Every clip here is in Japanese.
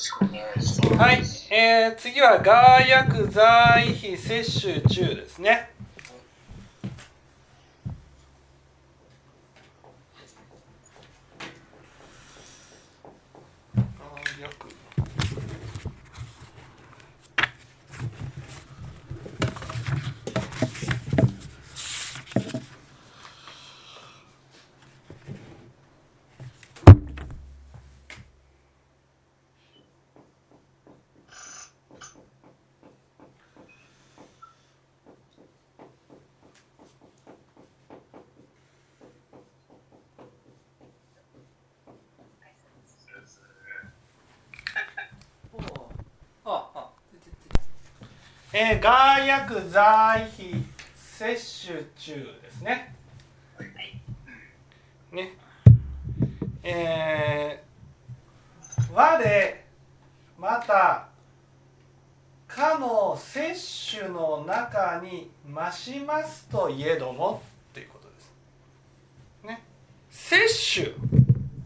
はい、えー、次はガー薬在費摂取中ですね。ガー薬ああえー、ガー薬剤費摂取中ですね。ね。えー、我またかの摂取の中に増しますといえどもっていうことです。ね。摂取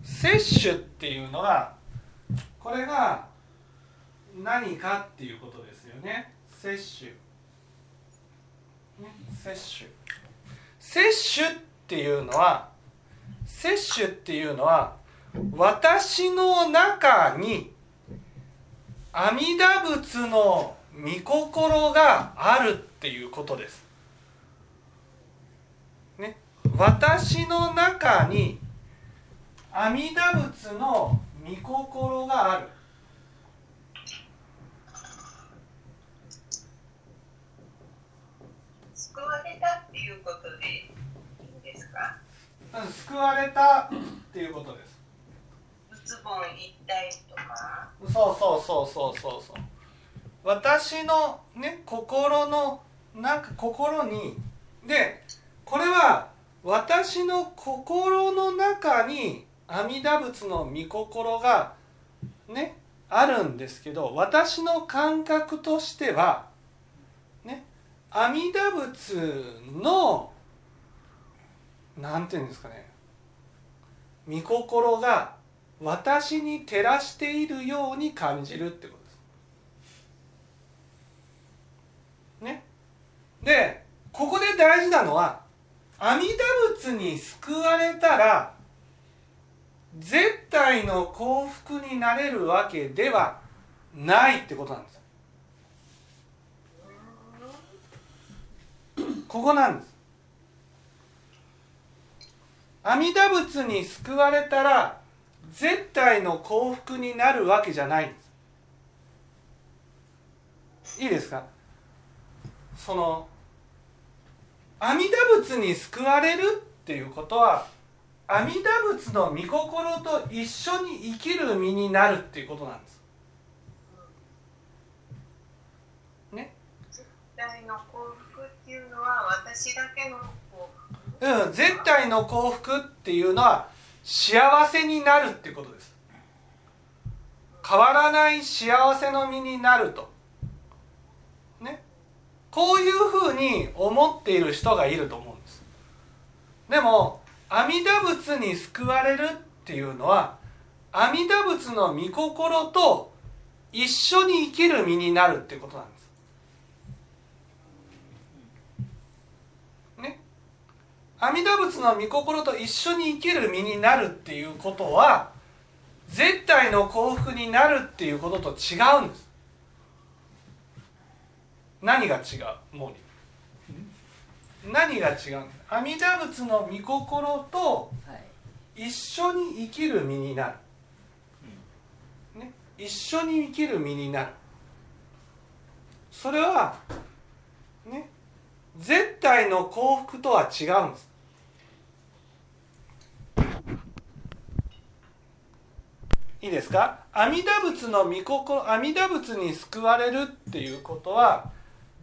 摂取っていうのはこれが何かっていうことですよね摂取、摂取摂取っていうのは摂取っていうのは私の中に阿弥陀仏の御心があるっていうことです。ね、私の中に阿弥陀仏の御心がある。救われたっていうことでいいんですか？うん救われたっていうことです。仏本一体とか？そうそうそうそうそうそう。私のね心のなんか心にでこれは私の心の中に阿弥陀仏の御心がねあるんですけど私の感覚としてはね阿弥陀仏のなんていうんですかね御心が私に照らしているように感じるってことです。ね。でここで大事なのは阿弥陀仏に救われたら絶対の幸福になれるわけではないってことなんです。ここなんです。阿弥陀仏に救われたら絶対の幸福になるわけじゃないんです。いいですか？その阿弥陀仏に救われるっていうことは阿弥陀仏の御心と一緒に生きる身になるっていうことなんです。ね？絶対の幸は私だけのうん絶対の幸福っていうのは幸せになるっていうことです。変わらない幸せの身になると。ね。こういうふうに思っている人がいると思うんです。でも阿弥陀仏に救われるっていうのは阿弥陀仏の御心と一緒に生きる身になるっていうことなんですね阿弥陀仏の御心と一緒に生きる身になるっていうことは絶対の幸福になるっていうことと違うんです。何が違う？モーリー何が違う阿弥陀仏の御心と一緒に生きる身になる、ね、一緒に生きる身になる。それはね？絶対の幸福とは違うんです。いいですか？阿弥陀仏の御心阿弥陀仏に救われるっていうことは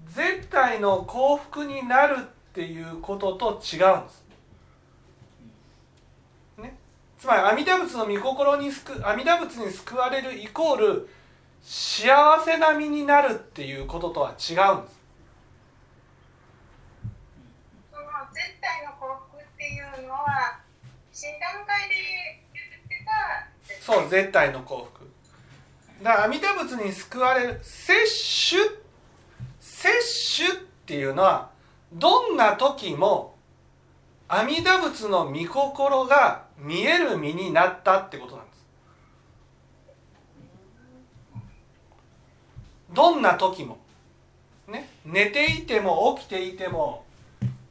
絶対の幸福になるっていうことと違うんです。ね？つまり阿弥陀仏の御心に救阿弥陀仏に救われるイコール幸せな身になるっていうこととは違うんです。その絶対の幸福っていうのは診断会で絶対の幸福。だから阿弥陀仏に救われる摂取摂取っていうのはどんな時も阿弥陀仏の御心が見える身になったってことなんです。どんな時も、ね、寝ていても起きていても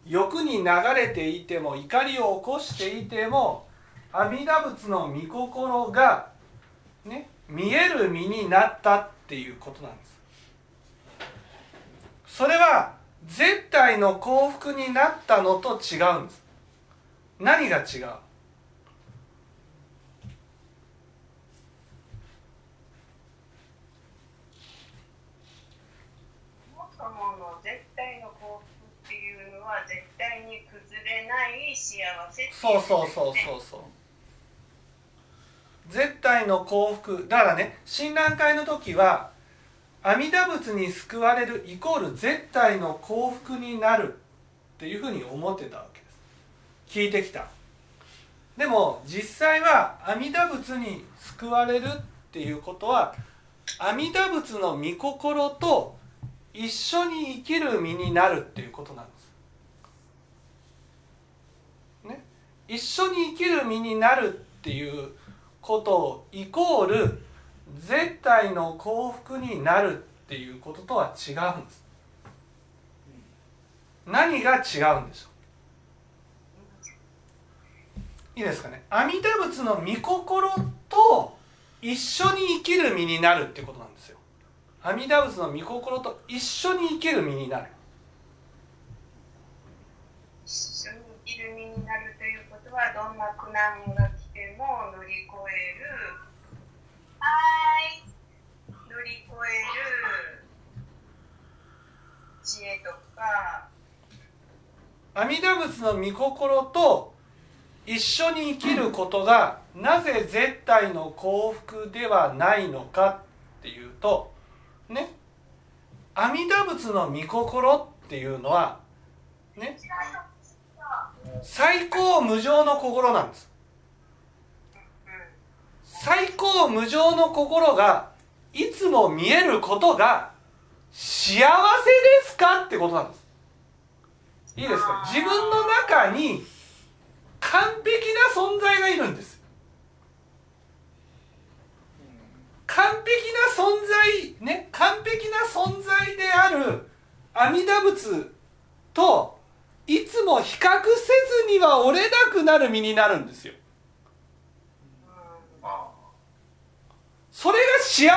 欲に流れていても怒りを起こしていても阿弥陀仏の御心が、ね、見える身になったっていうことなんです。それは絶対の幸福になったのと違うんです。何が違う？そもそもの絶対の幸福っていうのは絶対に崩れない幸せっていそうそうそううそうそう絶対の幸福。だからね親鸞会の時は阿弥陀仏に救われるイコール絶対の幸福になるっていうふうに思ってたわけです。聞いてきた。でも実際は阿弥陀仏に救われるっていうことは阿弥陀仏の御心と一緒に生きる身になるっていうことなんです。ね、一緒に生きる身になるっていうことイコール絶対の幸福になるっていうこととは違うんです。何が違うんでしょう？いいですかね？阿弥陀仏の御心と一緒に生きる身になるっていうことなんですよ。阿弥陀仏の御心と一緒に生きる身になる。一緒に生きる身になるということはどんな苦難がはい乗り越える知恵とか阿弥陀仏の御心と一緒に生きることがなぜ絶対の幸福ではないのかっていうとね阿弥陀仏の御心っていうのはね最高無常の心なんです。最高無常の心がいつも見えることが幸せですかってことなんです。いいですか？自分の中に完璧な存在がいるんです。完璧な存在ね完璧な存在である阿弥陀仏といつも比較せずには折れなくなる身になるんですよそれが幸せで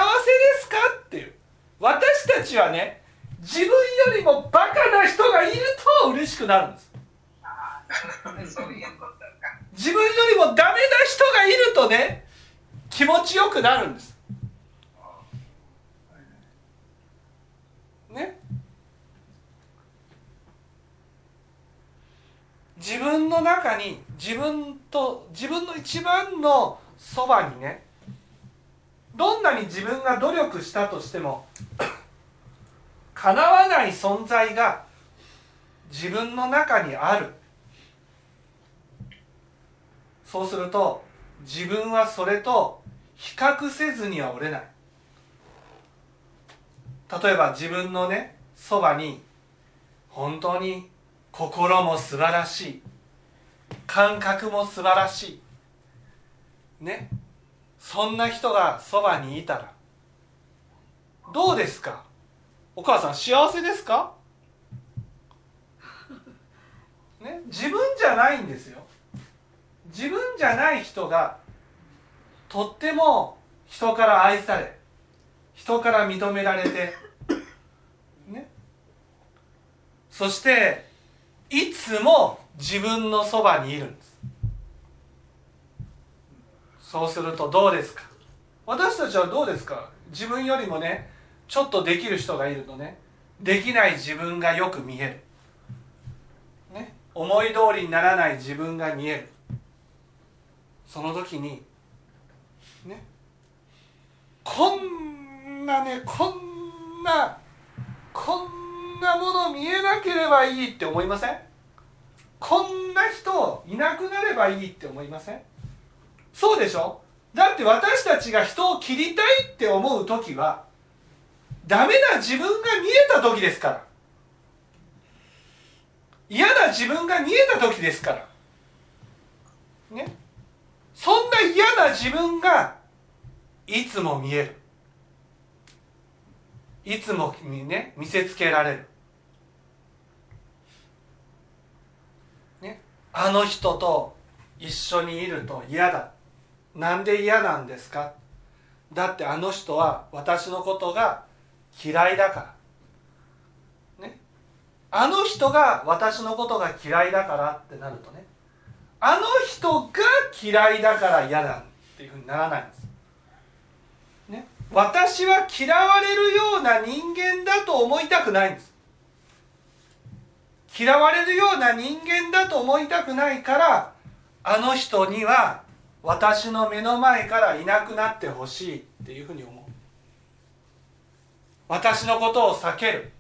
すかっていう。私たちはね自分よりもバカな人がいると嬉しくなるんです。自分よりもダメな人がいるとね気持ちよくなるんです。ね。自分の中に自分と自分の一番のそばにねどんなに自分が努力したとしてもかなわない存在が自分の中にある。そうすると自分はそれと比較せずには折れない。例えば自分のねそばに本当に心も素晴らしい。感覚も素晴らしい。ね。そんな人がそばにいたらどうですか？お母さん幸せですか？ね？自分じゃないんですよ。自分じゃない人がとっても人から愛され人から認められてね？そしていつも自分のそばにいるんです。そうするとどうですか？私たちはどうですか？自分よりもねちょっとできる人がいるとねできない自分がよく見える、ね、思い通りにならない自分が見える。その時にねこんなねこんなこんなもの見えなければいいって思いません？こんな人いなくなればいいって思いません？そうでしょ？だって私たちが人を切りたいって思う時はダメな自分が見えた時ですから。嫌な自分が見えた時ですから。ね？そんな嫌な自分がいつも見える。いつもね見せつけられる。ね？あの人と一緒にいると嫌だ。なんで嫌なんですか？だってあの人は私のことが嫌いだから。ね？あの人が私のことが嫌いだからってなるとねあの人が嫌いだから嫌だっていうふうにならないんです、ね、私は嫌われるような人間だと思いたくないんです。嫌われるような人間だと思いたくないからあの人には私の目の前からいなくなってほしいっていうふうに思う。私のことを避ける。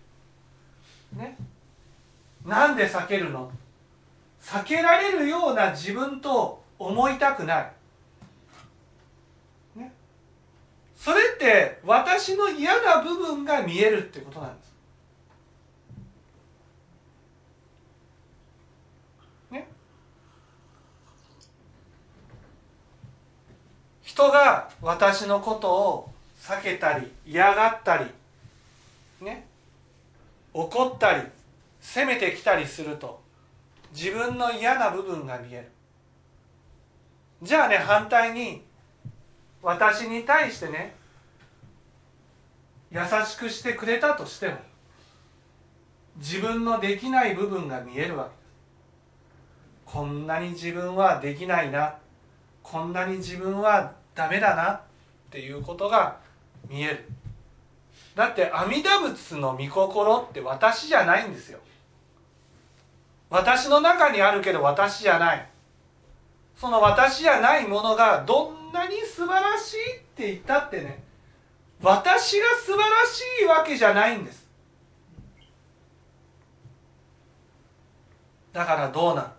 ね。なんで避けるの？避けられるような自分と思いたくない、ね、それって私の嫌な部分が見えるってことなんです。人が私のことを避けたり嫌がったりね怒ったり責めてきたりすると自分の嫌な部分が見える。じゃあね反対に私に対してね優しくしてくれたとしても自分のできない部分が見えるわけ。ですこんなに自分はできないな。こんなに自分はダメだなっていうことが見える。だって阿弥陀仏の御心って私じゃないんですよ。私の中にあるけど私じゃない。その私じゃないものがどんなに素晴らしいって言ったってね私が素晴らしいわけじゃないんです。だからどうなん？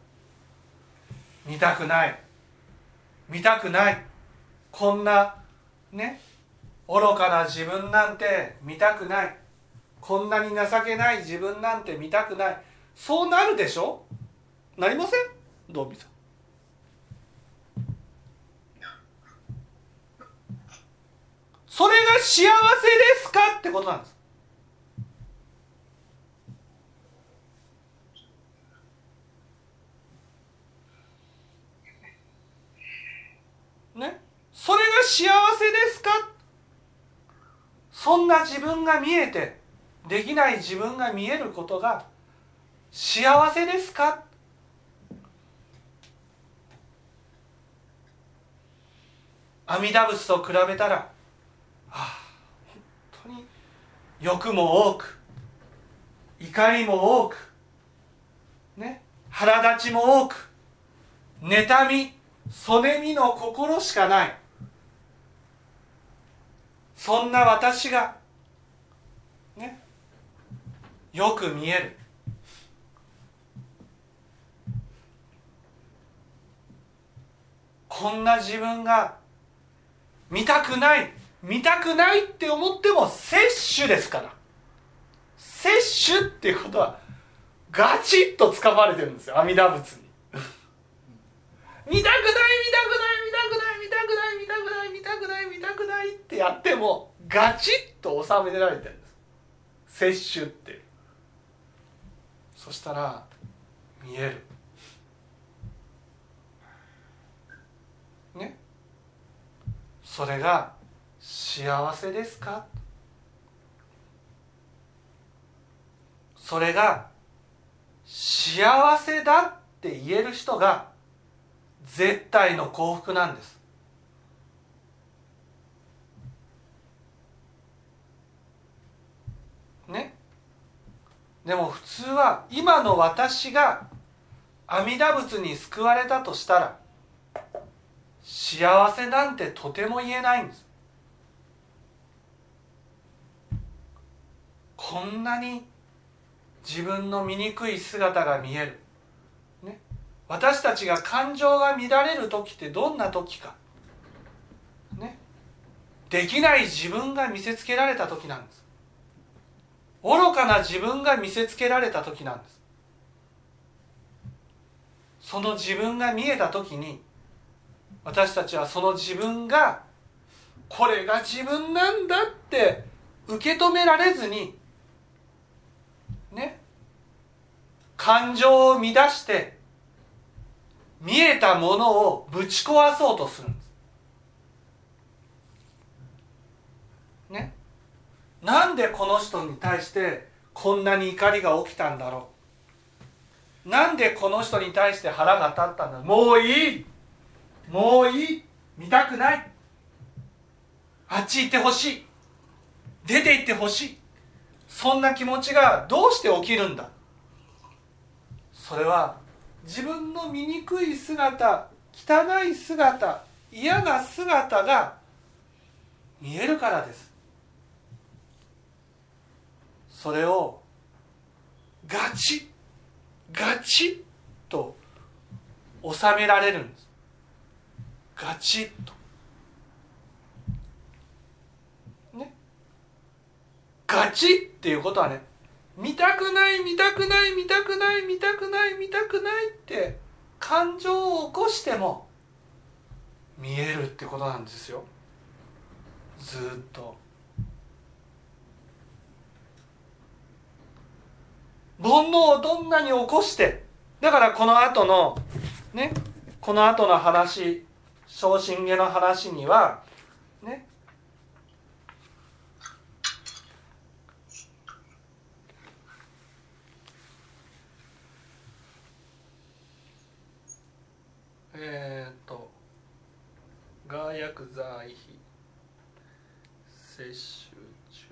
見たくない。見たくない。こんなね愚かな自分なんて見たくない。こんなに情けない自分なんて見たくない。そうなるでしょ？なりません？どうみさん。それが幸せですか？ってことなんですねそれが幸せですか？そんな自分が見えてできない自分が見えることが幸せですか？阿弥陀仏と比べたらああ本当に欲も多く怒りも多くね腹立ちも多く妬みそねみの心しかない。そんな私がねよく見える。こんな自分が見たくない見たくないって思っても摂取ですから。摂取っていうことはガチッと掴まれてるんですよ阿弥陀仏に。見たくない見たくない見たくないたくない見たくないってやってもガチッと収められてるんです。摂取って。そしたら見える。ね。それが幸せですか？それが幸せだって言える人が絶対の幸福なんですねでも普通は今の私が阿弥陀仏に救われたとしたら幸せなんてとても言えないんです。こんなに自分の醜い姿が見える、ね、私たちが感情が乱れる時ってどんな時か。ね。できない自分が見せつけられた時なんです。愚かな自分が見せつけられた時なんです。その自分が見えた時に私たちはその自分がこれが自分なんだって受け止められずにね感情を乱して見えたものをぶち壊そうとするんですねなんでこの人に対してこんなに怒りが起きたんだろう？なんでこの人に対して腹が立ったんだもういい！もういい！見たくない！あっち行ってほしい！出て行ってほしい！そんな気持ちがどうして起きるんだ？それは自分の醜い姿汚い姿嫌な姿が見えるからです。それをガチガチッと収められるんです。ガチッと。ね。ガチっていうことはね見たくない見たくない見たくない見たくない見たくないって感情を起こしても見えるってことなんですよ。ずっと。煩悩をどんなに起こしてだからこの後のねこの後の話昇進下の話にはねえっ、と外薬剤費摂取中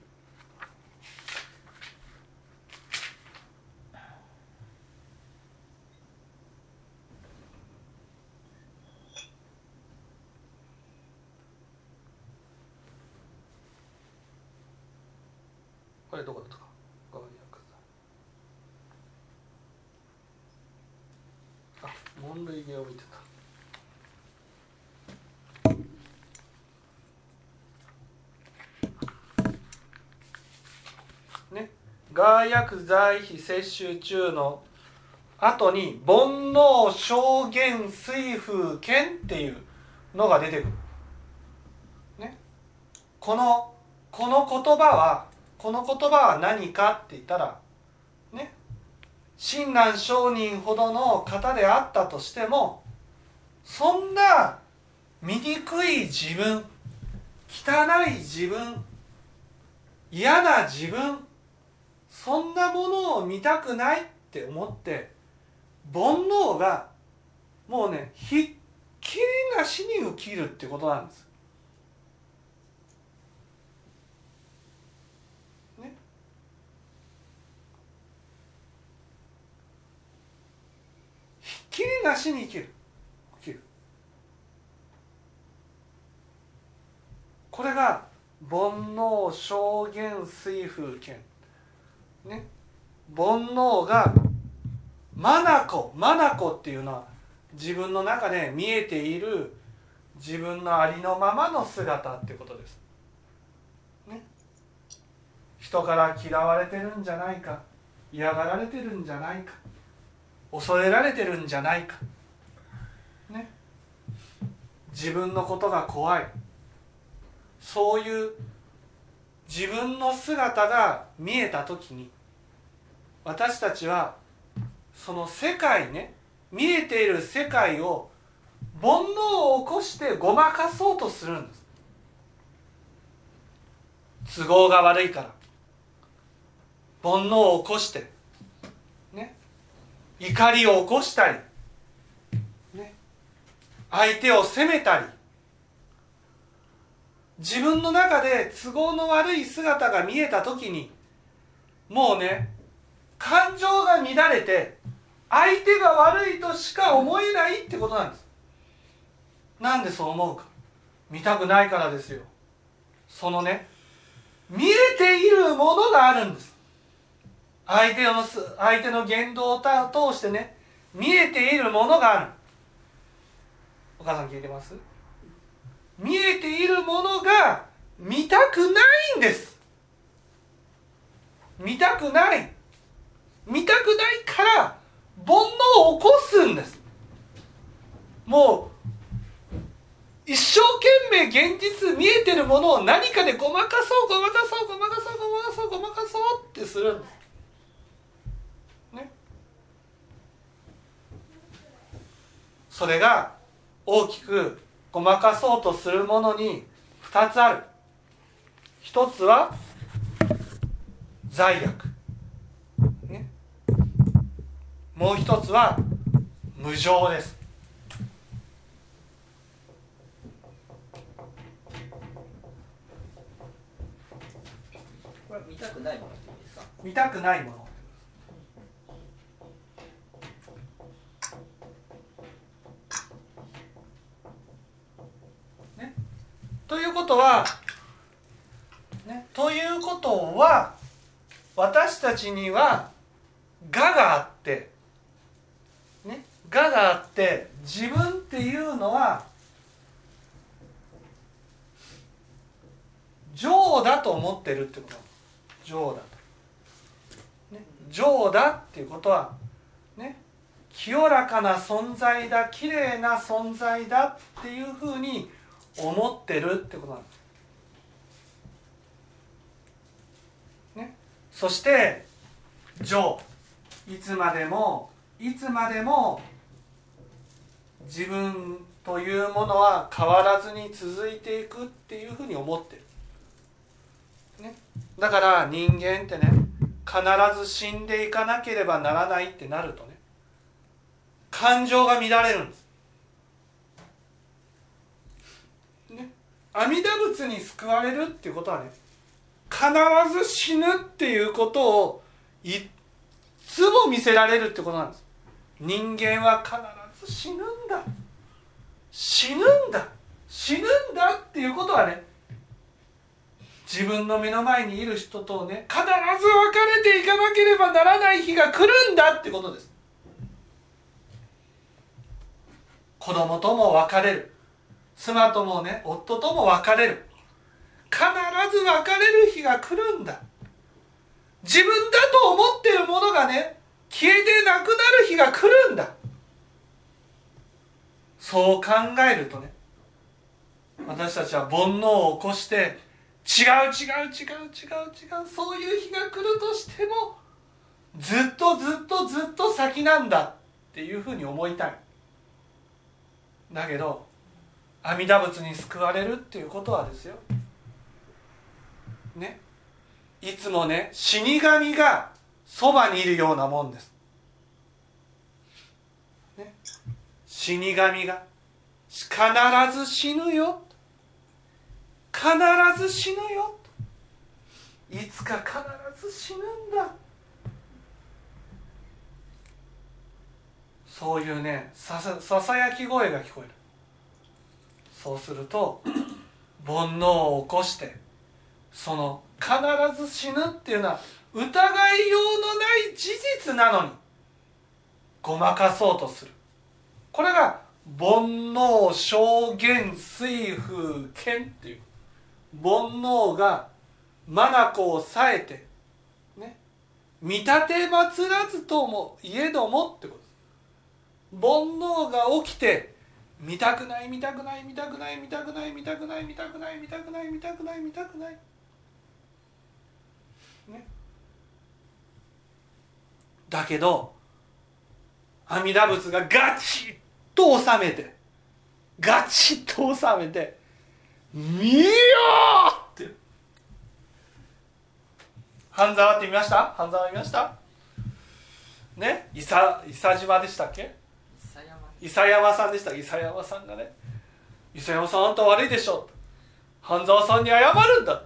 これどこだったか外薬剤あ門類芸を見てたね外薬剤費摂取中の後に煩悩証言水風剣っていうのが出てくる、ね、このこの言葉はこの言葉は何かって言ったらね親鸞上人ほどの方であったとしてもそんな醜い自分汚い自分嫌な自分そんなものを見たくないって思って煩悩がもうねひっきりなしに起きるってことなんです。ね。ひっきりなしに生きる起きる。これが煩悩証言水風剣ね。煩悩がマナコマナコっていうのは自分の中で見えている自分のありのままの姿ってことです、ね、人から嫌われてるんじゃないか嫌がられてるんじゃないか恐れられてるんじゃないか。ね。自分のことが怖い。そういう自分の姿が見えた時に私たちはその世界ね見えている世界を煩悩を起こしてごまかそうとするんです。都合が悪いから。煩悩を起こしてね。怒りを起こしたりね。相手を責めたり自分の中で都合の悪い姿が見えた時にもうね感情が乱れて相手が悪いとしか思えないってことなんです。なんでそう思うか。見たくないからですよ。そのね見えているものがあるんです。相手の相手の言動を通してね見えているものがある。お母さん聞いてます？見えているものが見たくないんです。見たくない。見たくないから煩悩を起こすんです。もう一生懸命現実見えてるものを何かでごまかそうごまかそうごまかそうごまかそうごまかそうってするんです。ね。それが大きくごまかそうとするものに2つある。一つは罪悪、ね、もう一つは無常です。これ見たくないもの見たくないものねということはねということは私たちには我があってね我があって自分っていうのは情だと思ってるってこと。情だと、ね、情だっていうことはね清らかな存在だ綺麗な存在だっていうふうに思ってるってことなんね。そして情いつまでもいつまでも自分というものは変わらずに続いていくっていうふうに思ってる。ね、だから人間ってね必ず死んでいかなければならないってなるとね感情が乱れるんです。阿弥陀仏に救われるっていうことはね必ず死ぬっていうことをいつも見せられるってことなんです。人間は必ず死ぬんだ。死ぬんだ。死ぬんだっていうことはね自分の目の前にいる人とね必ず別れていかなければならない日が来るんだってことです。子供とも別れる。妻ともね夫とも別れる。必ず別れる日が来るんだ。自分だと思ってるものがね消えてなくなる日が来るんだ。そう考えるとね私たちは煩悩を起こして違う違う違う違う違うそういう日が来るとしてもずっとずっとずっと先なんだっていうふうに思いたい。だけど阿弥陀仏に救われるっていうことはですよ。ね。いつもね死神がそばにいるようなもんです、ね、死神が必ず死ぬよ。必ず死ぬよ。いつか必ず死ぬんだ。そういうねささささやき声が聞こえる。そうすると煩悩を起こしてその必ず死ぬっていうのは疑いようのない事実なのにごまかそうとする。これが煩悩証言水風剣っていう。煩悩が眼をさえてね見立てまつらずともいえどもってことです。煩悩が起きて見たくない見たくない見たくない見たくない見たくない見たくない見たくない見たくない見たくない。ね。だけど阿弥陀仏がガチッと収めてガチッと収めて見よって。半沢って見ました？半沢見ました？ね？伊佐伊佐島でしたっけ？伊佐山さんでした。伊佐山さんがね伊佐山さんあんた悪いでしょ半沢さんに謝るんだ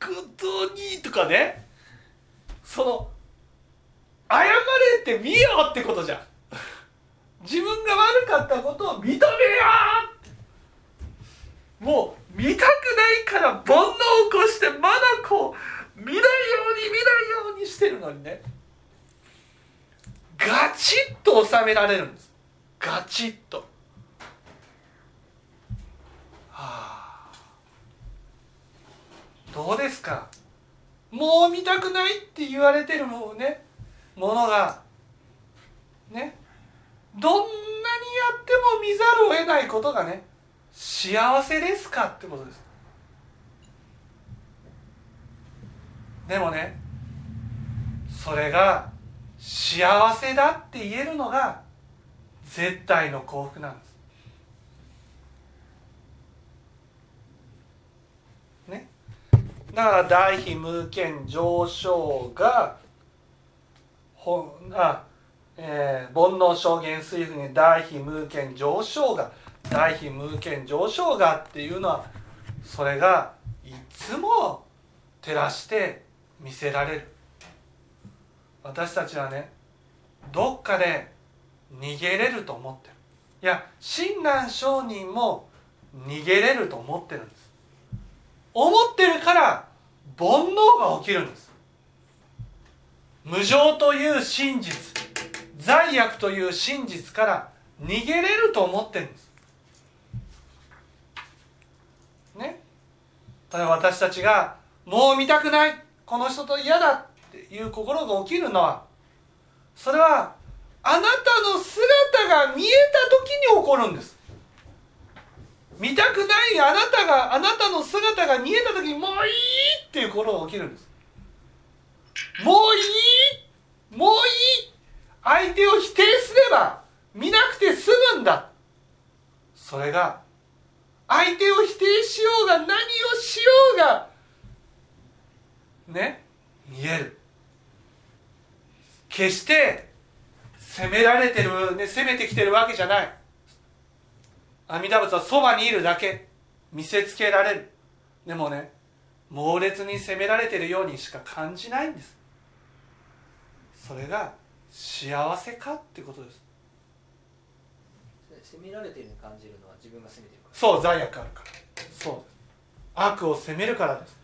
本当にとかね。その謝れって見よってことじゃん。自分が悪かったことを認めようもう見たくないから煩悩を起こしてまだこう見ないように見ないようにしてるのにね。ガチッと収められるんです。ガチッと。はあ。どうですか？もう見たくないって言われてるもうねものが。ね。どんなにやっても見ざるを得ないことがね幸せですかってことです。でもねそれが幸せだって言えるのが絶対の幸福なんです。ね。だから大非無権上昇がほあ、えー、煩悩証言水分に大非無権上昇が大非無権上昇がっていうのはそれがいつも照らして見せられる。私たちはねどっかで逃げれると思ってる。いや親鸞上人も逃げれると思ってるんです。思ってるから煩悩が起きるんです。無常という真実罪悪という真実から逃げれると思ってるんです。ね。例えば私たちがもう見たくない。この人と嫌だっていう心が起きるのはそれはあなたの姿が見えた時に起こるんです。見たくないあなたがあなたの姿が見えた時にもういいっていう心が起きるんです。もういいもういい。相手を否定すれば見なくて済むんだ。それが相手を否定しようが何をしようがね見える。決して責められてる、ね、攻めてきてるわけじゃない。阿弥陀仏はそばにいるだけ。見せつけられる。でもね猛烈に責められてるようにしか感じないんです。それが幸せかってことです。責められてる感じるのは自分が責めてるから。そう罪悪あるから。そうです。悪を責めるからです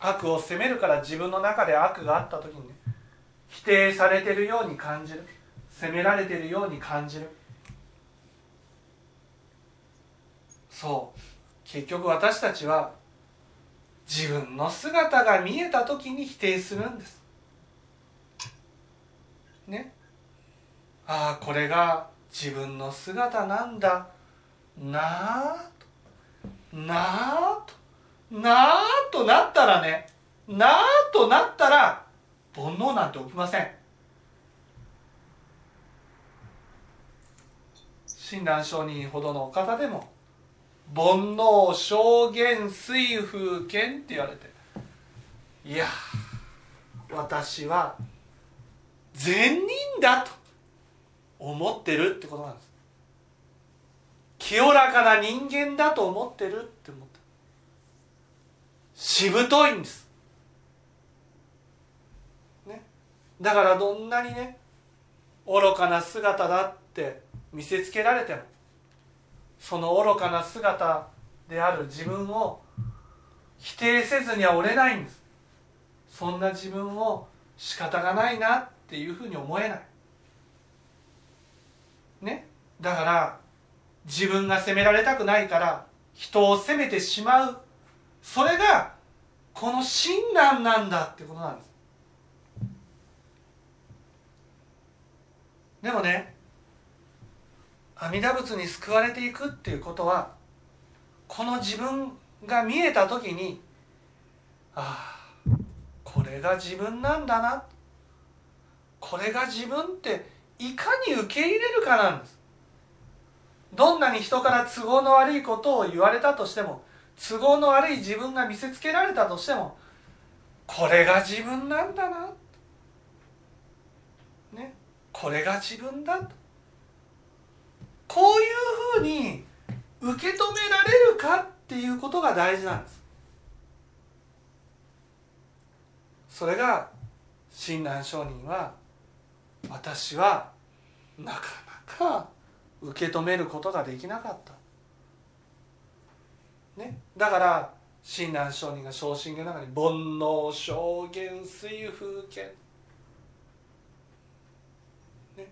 悪を責めるから自分の中で悪があった時にね否定されてるように感じる。責められてるように感じる。そう。結局私たちは自分の姿が見えた時に否定するんです。ね。ああこれが自分の姿なんだ。なあと。なあと。なあとなったらねなあとなったら煩悩なんて起きません。親鸞上人ほどのお方でも煩悩証言水風剣って言われて。いや私は善人だと思ってるってことなんです。清らかな人間だと思ってるって思っしぶといんです。ね。だからどんなにね愚かな姿だって見せつけられてもその愚かな姿である自分を否定せずには折れないんです。そんな自分を仕方がないなっていうふうに思えない。ね。だから自分が責められたくないから人を責めてしまうそれがこの親鸞なんだってことなんです。でもね阿弥陀仏に救われていくっていうことはこの自分が見えた時にああこれが自分なんだな。これが自分っていかに受け入れるかなんです。どんなに人から都合の悪いことを言われたとしても都合の悪い自分が見せつけられたとしてもこれが自分なんだな。ね。これが自分だと。こういうふうに受け止められるかっていうことが大事なんです。それが親鸞上人は私はなかなか受け止めることができなかった、ね、だから親鸞上人が昇進の中に「煩悩証言水風剣」ね。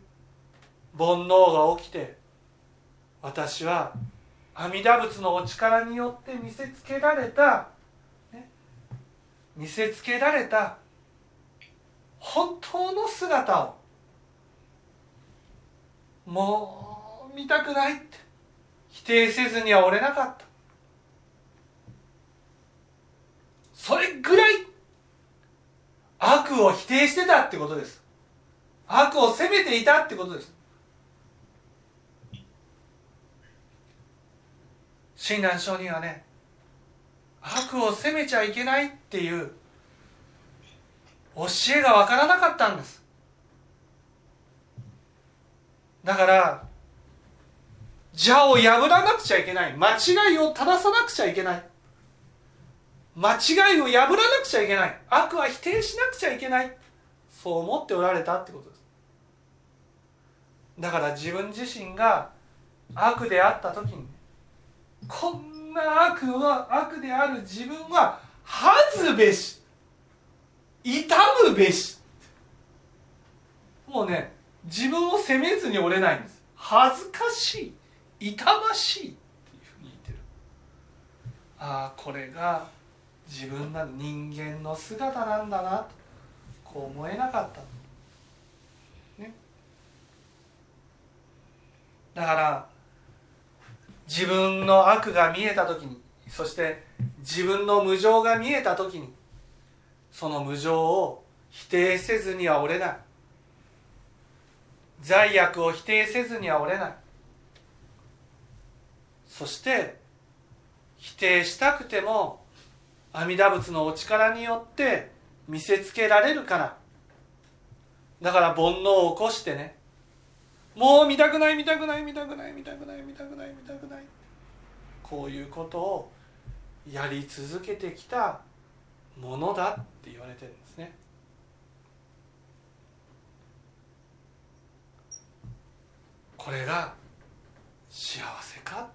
煩悩が起きて私は阿弥陀仏のお力によって見せつけられた見せつけられた本当の姿をもう見たくないって。否定せずにはおれなかった。それぐらい悪を否定してたってことです。悪を責めていたってことです。親鸞上人はね悪を責めちゃいけないっていう教えが分からなかったんです。だから邪を破らなくちゃいけない。間違いを正さなくちゃいけない。間違いを破らなくちゃいけない。悪は否定しなくちゃいけない。そう思っておられたってことです。だから自分自身が悪であった時にこんな悪は悪である自分は恥ずべし。痛むべし。もうね自分を責めずに折れないんです。恥ずかしい。痛ましい。っていうふうに言ってる。ああこれが自分が人間の姿なんだなとこう思えなかった。ね。だから自分の悪が見えた時にそして自分の無常が見えた時にその無常を否定せずにはおれない。罪悪を否定せずにはおれない。そして否定したくても阿弥陀仏のお力によって見せつけられるから。だから煩悩を起こしてね。もう見たくない見たくない見たくない見たくない見たくない見たくないこういうことをやり続けてきたものだって言われてるんですね。これが幸せか？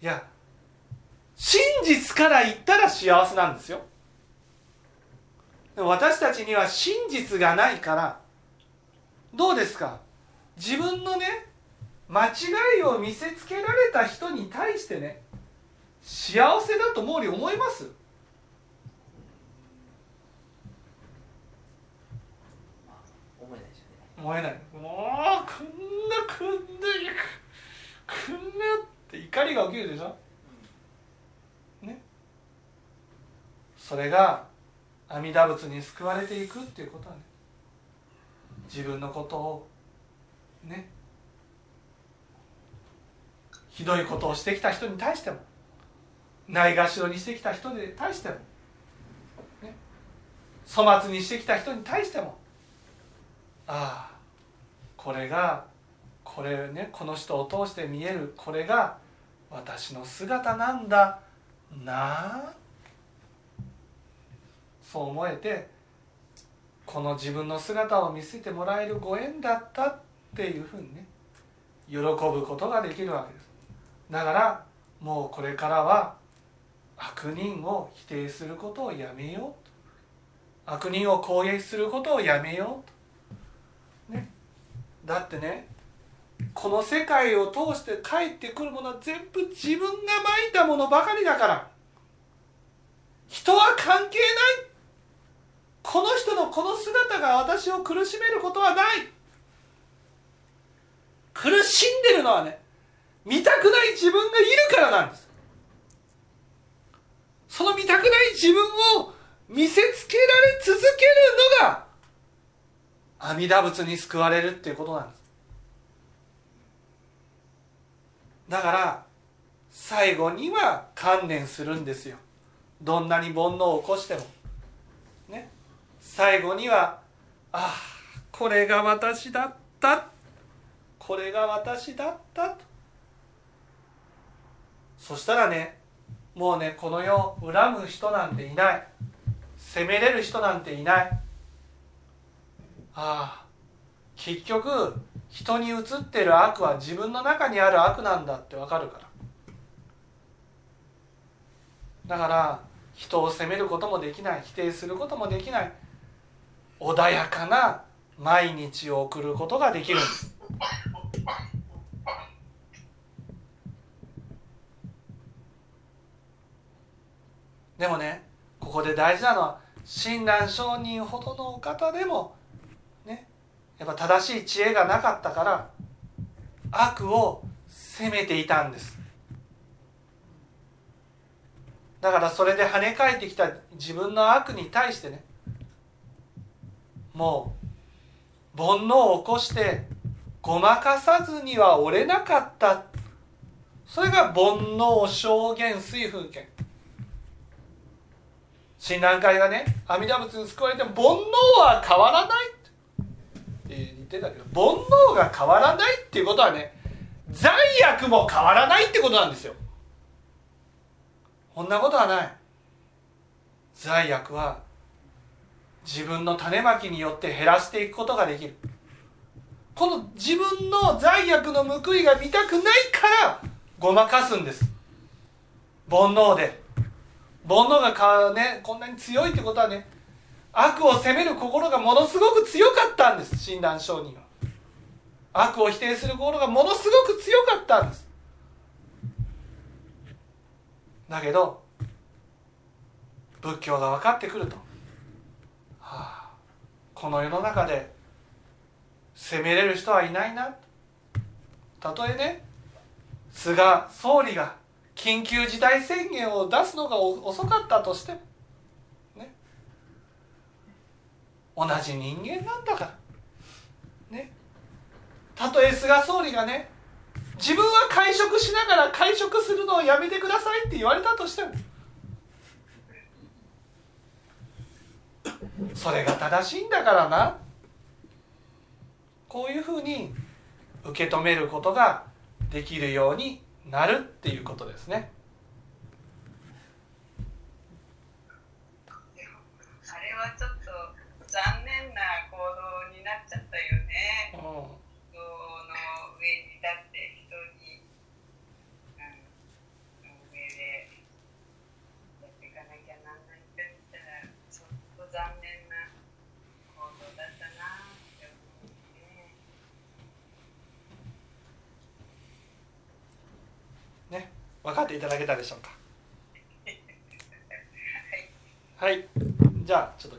いや真実から言ったら幸せなんですよ。私たちには真実がないからどうですか？自分のね間違いを見せつけられた人に対してね幸せだと思うに思います？思えないですよね。思えないもうこんなこんなこんなって怒りが起きるでしょ？それが阿弥陀仏に救われていくっていうことはね自分のことをねひどいことをしてきた人に対してもないがしろにしてきた人に対しても、ね、粗末にしてきた人に対してもああこれがこれねこの人を通して見えるこれが私の姿なんだなあそう思えてこの自分の姿を見せてもらえるご縁だったっていうふうにね喜ぶことができるわけです。だからもうこれからは悪人を否定することをやめようと。悪人を攻撃することをやめようと。ね。だってねこの世界を通して帰ってくるものは全部自分がまいたものばかりだから。人は関係ないこの人のこの姿が私を苦しめることはない。苦しんでるのはね見たくない自分がいるからなんです。その見たくない自分を見せつけられ続けるのが阿弥陀仏に救われるっていうことなんです。だから最後には観念するんですよ。どんなに煩悩を起こしても。最後にはああこれが私だった。これが私だったと。そしたらねもうねこの世恨む人なんていない。責めれる人なんていない。ああ結局人に映ってる悪は自分の中にある悪なんだってわかるから。だから人を責めることもできない否定することもできない。穏やかな毎日を送ることができるんです。でもねここで大事なのは親鸞上人ほどのお方でもねやっぱ正しい知恵がなかったから悪を責めていたんです。だからそれで跳ね返ってきた自分の悪に対してねもう煩悩を起こしてごまかさずには折れなかった。それが煩悩証言水風剣。親鸞会がね阿弥陀仏に救われても煩悩は変わらない。って言ってたけど煩悩が変わらないっていうことはね罪悪も変わらないってことなんですよ。こんなことはない。罪悪は自分の種まきによって減らしていくことができる。この自分の罪悪の報いが見たくないからごまかすんです。煩悩で。煩悩がか、ね、こんなに強いってことはね悪を責める心がものすごく強かったんです。親鸞上人は。悪を否定する心がものすごく強かったんです。だけど仏教が分かってくると、この世の中で責めれる人はいないな。たとえね菅総理が緊急事態宣言を出すのが遅かったとしてもね。同じ人間なんだからね。たとえ菅総理がね自分は会食しながら会食するのをやめてくださいって言われたとしてもそれが正しいんだからなこういうふうに受け止めることができるようになるっていうことですね。あれはちょっと残念な行動になっちゃったよ分かっていただけたでしょうか？はい、はい、じゃあちょっと